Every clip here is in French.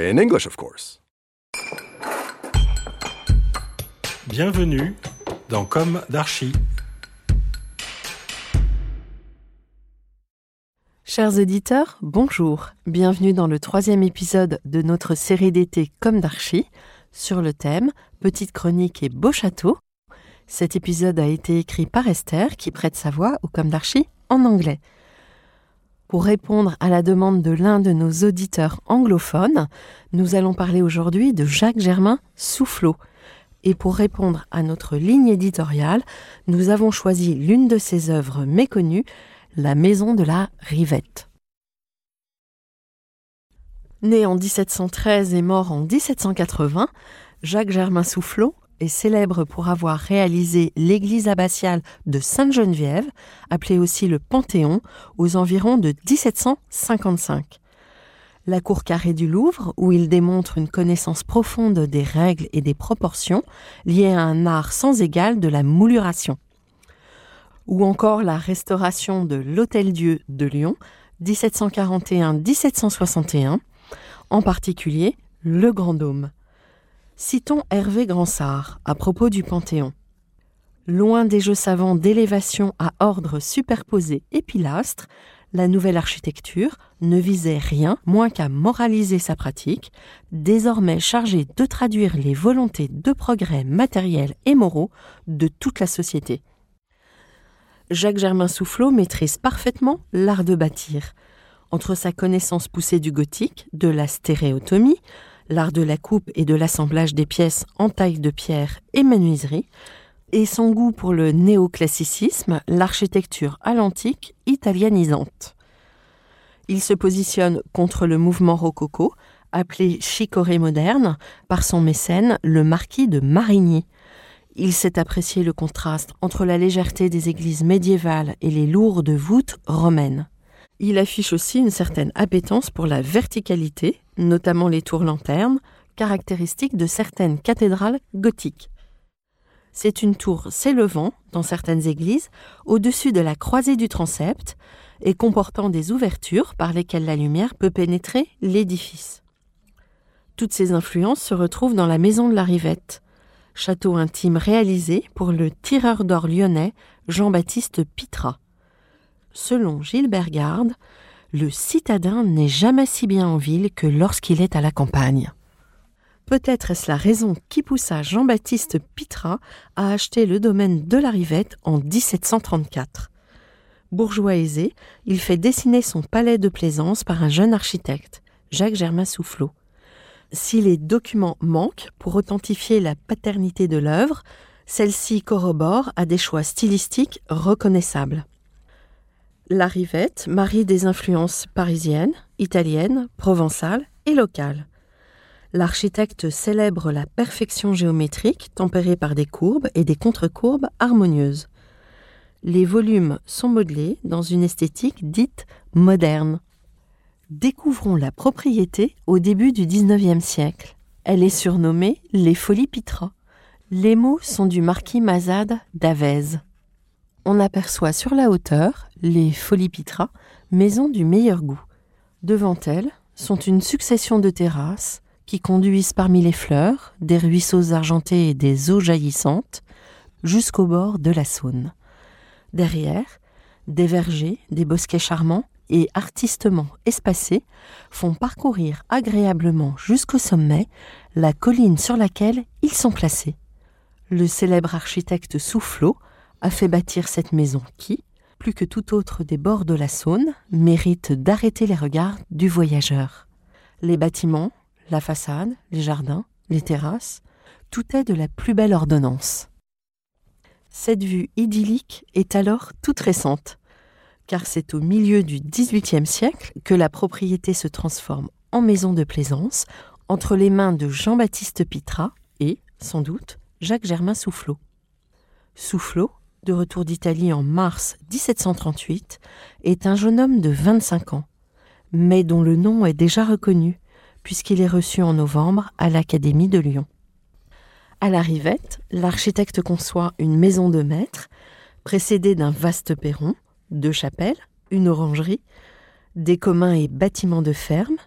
In English, of course. Bienvenue dans Comme d'Archi. Chers auditeurs, bonjour. Bienvenue dans le troisième épisode de notre série d'été Comme d'Archi sur le thème Petite chronique et beau château. Cet épisode a été écrit par Esther qui prête sa voix au Comme d'Archi en anglais. Pour répondre à la demande de l'un de nos auditeurs anglophones, nous allons parler aujourd'hui de Jacques Germain Soufflot. Et pour répondre à notre ligne éditoriale, nous avons choisi l'une de ses œuvres méconnues, La Maison de la Rivette. Né en 1713 et mort en 1780, Jacques Germain Soufflot est célèbre pour avoir réalisé l'église abbatiale de Sainte-Geneviève, appelée aussi le Panthéon, aux environs de 1755. La cour carrée du Louvre, où il démontre une connaissance profonde des règles et des proportions liées à un art sans égal de la mouluration. Ou encore la restauration de l'Hôtel-Dieu de Lyon, 1741-1761, en particulier le Grand Dôme. Citons Hervé Gransart à propos du Panthéon. Loin des jeux savants d'élévation à ordre superposé et pilastres, la nouvelle architecture ne visait rien moins qu'à moraliser sa pratique, désormais chargée de traduire les volontés de progrès matériels et moraux de toute la société. Jacques Germain Soufflot maîtrise parfaitement l'art de bâtir. Entre sa connaissance poussée du gothique, de la stéréotomie, l'art de la coupe et de l'assemblage des pièces en taille de pierre et menuiserie, et son goût pour le néoclassicisme, l'architecture à l'antique italianisante. Il se positionne contre le mouvement rococo, appelé chicorée moderne, par son mécène, le marquis de Marigny. Il sait apprécier le contraste entre la légèreté des églises médiévales et les lourdes voûtes romaines. Il affiche aussi une certaine appétence pour la verticalité, notamment les tours lanternes, caractéristique de certaines cathédrales gothiques. C'est une tour s'élevant, dans certaines églises, au-dessus de la croisée du transept et comportant des ouvertures par lesquelles la lumière peut pénétrer l'édifice. Toutes ces influences se retrouvent dans la maison de la Rivette, château intime réalisé pour le tireur d'or lyonnais Jean-Baptiste Pitra. Selon Gilbert Garde, le citadin n'est jamais si bien en ville que lorsqu'il est à la campagne. Peut-être est-ce la raison qui poussa Jean-Baptiste Pitra à acheter le domaine de la Rivette en 1734. Bourgeois aisé, il fait dessiner son palais de plaisance par un jeune architecte, Jacques Germain Soufflot. Si les documents manquent pour authentifier la paternité de l'œuvre, celle-ci corrobore à des choix stylistiques reconnaissables. La Rivette marie des influences parisiennes, italiennes, provençales et locales. L'architecte célèbre la perfection géométrique tempérée par des courbes et des contre-courbes harmonieuses. Les volumes sont modelés dans une esthétique dite moderne. Découvrons la propriété au début du XIXe siècle. Elle est surnommée les Folies Pitra. Les mots sont du marquis Mazade d'Avez. On aperçoit sur la hauteur les Folies Pitra, maison du meilleur goût. Devant elles sont une succession de terrasses qui conduisent parmi les fleurs, des ruisseaux argentés et des eaux jaillissantes, jusqu'au bord de la Saône. Derrière, des vergers, des bosquets charmants et artistement espacés font parcourir agréablement jusqu'au sommet la colline sur laquelle ils sont placés. Le célèbre architecte Soufflot a fait bâtir cette maison qui, plus que tout autre des bords de la Saône, mérite d'arrêter les regards du voyageur. Les bâtiments, la façade, les jardins, les terrasses, tout est de la plus belle ordonnance. Cette vue idyllique est alors toute récente, car c'est au milieu du XVIIIe siècle que la propriété se transforme en maison de plaisance entre les mains de Jean-Baptiste Pitra et, sans doute, Jacques-Germain Soufflot. Soufflot, de retour d'Italie en mars 1738, est un jeune homme de 25 ans, mais dont le nom est déjà reconnu, puisqu'il est reçu en novembre à l'Académie de Lyon. À la Rivette, l'architecte conçoit une maison de maître, précédée d'un vaste perron, deux chapelles, une orangerie, des communs et bâtiments de ferme,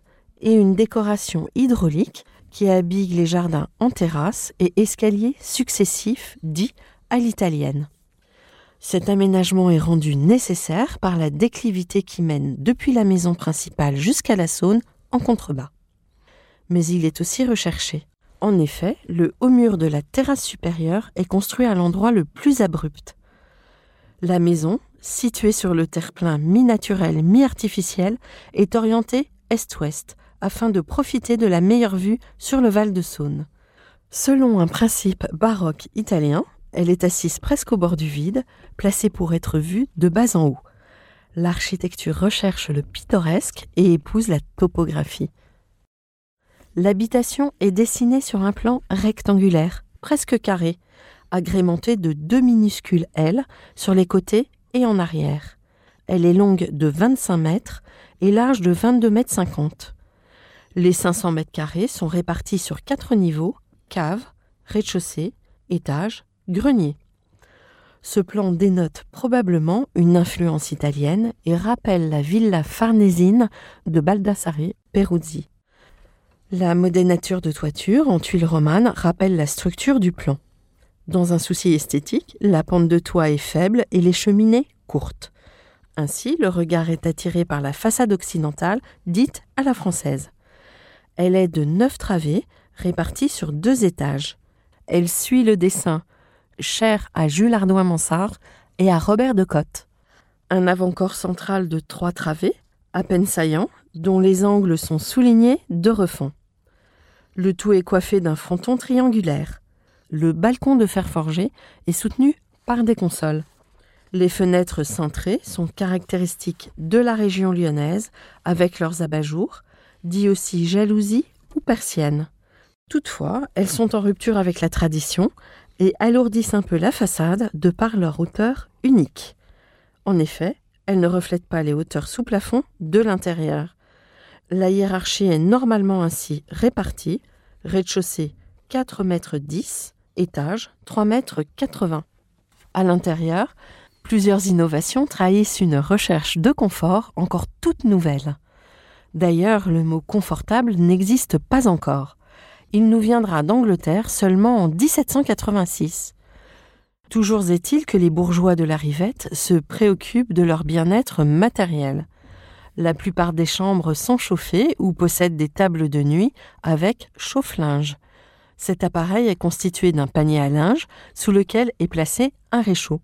et une décoration hydraulique qui habille les jardins en terrasse et escaliers successifs dits à l'italienne. Cet aménagement est rendu nécessaire par la déclivité qui mène depuis la maison principale jusqu'à la Saône en contrebas. Mais il est aussi recherché. En effet, le haut mur de la terrasse supérieure est construit à l'endroit le plus abrupt. La maison, située sur le terre-plein mi-naturel, mi-artificiel, est orientée est-ouest, afin de profiter de la meilleure vue sur le Val de Saône. Selon un principe baroque italien, elle est assise presque au bord du vide, placée pour être vue de bas en haut. L'architecture recherche le pittoresque et épouse la topographie. L'habitation est dessinée sur un plan rectangulaire, presque carré, agrémenté de deux minuscules ailes sur les côtés et en arrière. Elle est longue de 25 mètres et large de 22 mètres 50. Les 500 mètres carrés sont répartis sur quatre niveaux cave, rez-de-chaussée, étage, grenier. Ce plan dénote probablement une influence italienne et rappelle la villa farnésine de Baldassare Peruzzi. La modénature de toiture en tuiles romanes rappelle la structure du plan. Dans un souci esthétique, la pente de toit est faible et les cheminées courtes. Ainsi, le regard est attiré par la façade occidentale, dite à la française. Elle est de neuf travées, réparties sur deux étages. Elle suit le dessin, cher à Jules Ardouin-Mansart et à Robert de Cotte. Un avant-corps central de trois travées, à peine saillant, dont les angles sont soulignés de refond. Le tout est coiffé d'un fronton triangulaire. Le balcon de fer forgé est soutenu par des consoles. Les fenêtres cintrées sont caractéristiques de la région lyonnaise avec leurs abat-jours, dits aussi jalousies ou persiennes. Toutefois, elles sont en rupture avec la tradition et alourdissent un peu la façade de par leur hauteur unique. En effet, elles ne reflètent pas les hauteurs sous plafond de l'intérieur. La hiérarchie est normalement ainsi répartie rez-de-chaussée 4 mètres 10, étage 3 mètres 80. À l'intérieur, plusieurs innovations trahissent une recherche de confort encore toute nouvelle. D'ailleurs, le mot confortable n'existe pas encore. Il nous viendra d'Angleterre seulement en 1786. Toujours est-il que les bourgeois de la Rivette se préoccupent de leur bien-être matériel. La plupart des chambres sont chauffées ou possèdent des tables de nuit avec chauffe-linge. Cet appareil est constitué d'un panier à linge sous lequel est placé un réchaud.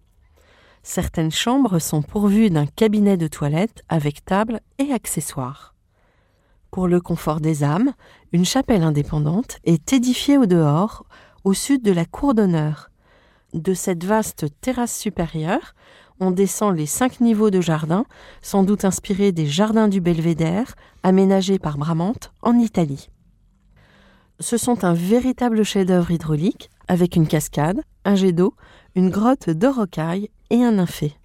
Certaines chambres sont pourvues d'un cabinet de toilette avec table et accessoires. Pour le confort des âmes, une chapelle indépendante est édifiée au dehors, au sud de la cour d'honneur. De cette vaste terrasse supérieure, on descend les cinq niveaux de jardin, sans doute inspirés des jardins du Belvédère, aménagés par Bramante en Italie. Ce sont un véritable chef-d'œuvre hydraulique, avec une cascade, un jet d'eau, une grotte de rocailles et un nymphée.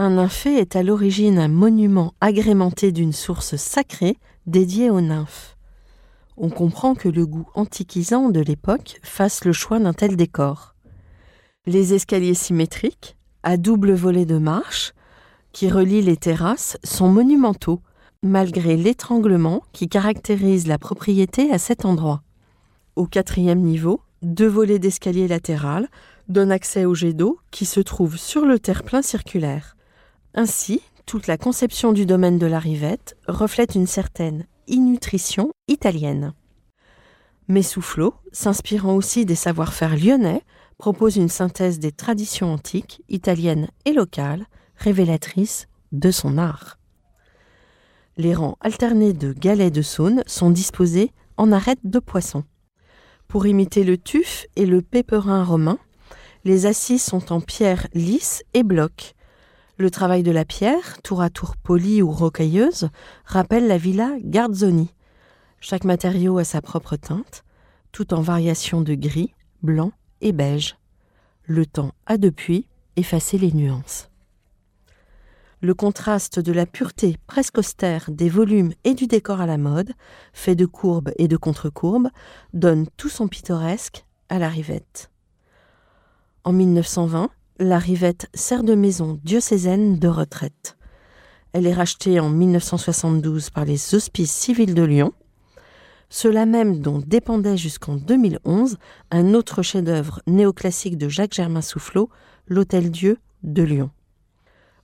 Un nymphée est à l'origine un monument agrémenté d'une source sacrée dédiée aux nymphes. On comprend que le goût antiquisant de l'époque fasse le choix d'un tel décor. Les escaliers symétriques, à double volet de marche, qui relient les terrasses, sont monumentaux, malgré l'étranglement qui caractérise la propriété à cet endroit. Au quatrième niveau, deux volets d'escalier latéral donnent accès au jet d'eau qui se trouve sur le terre-plein circulaire. Ainsi, Toute la conception du domaine de la rivette reflète une certaine innutrition italienne. Messoufflot, s'inspirant aussi des savoir-faire lyonnais, propose une synthèse des traditions antiques, italiennes et locales, révélatrices de son art. Les rangs alternés de galets de saône sont disposés en arêtes de poisson. Pour imiter le tuf et le péperin romain, les assises sont en pierre lisse et bloc. Le travail de la pierre, tour à tour polie ou rocailleuse, rappelle la villa Garzoni. Chaque matériau a sa propre teinte, tout en variation de gris, blanc et beige. Le temps a depuis effacé les nuances. Le contraste de la pureté presque austère des volumes et du décor à la mode, fait de courbes et de contre-courbes, donne tout son pittoresque à la rivette. En 1920, la rivette sert de maison diocésaine de retraite. Elle est rachetée en 1972 par les Hospices civils de Lyon, ceux-là même dont dépendait jusqu'en 2011 un autre chef-d'œuvre néoclassique de Jacques-Germain Soufflot, l'Hôtel-Dieu de Lyon.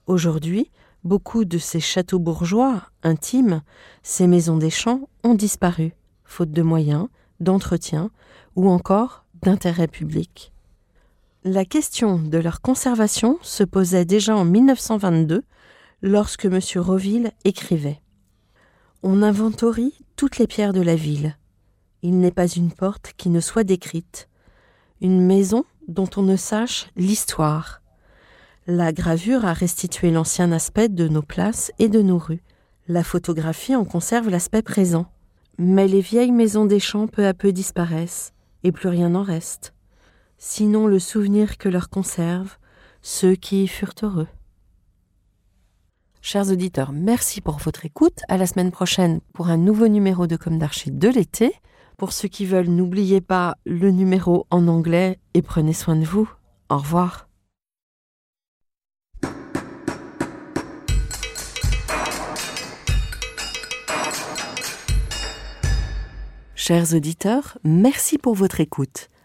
Aujourd'hui, beaucoup de ces châteaux bourgeois, intimes, ces maisons des champs ont disparu, faute de moyens, d'entretien ou encore d'intérêt public. La question de leur conservation se posait déjà en 1922 lorsque M. Roville écrivait On inventorie toutes les pierres de la ville. Il n'est pas une porte qui ne soit décrite, une maison dont on ne sache l'histoire, la gravure a restitué l'ancien aspect de nos places et de nos rues. La photographie en conserve l'aspect présent. Mais les vieilles maisons des champs peu à peu disparaissent, et plus rien n'en reste. Sinon le souvenir que leur conservent ceux qui y furent heureux. Chers auditeurs, merci pour votre écoute. À la semaine prochaine pour un nouveau numéro de Comme d'Archie de l'été. Pour ceux qui veulent, n'oubliez pas le numéro en anglais et prenez soin de vous. Au revoir. Chers auditeurs, merci pour votre écoute.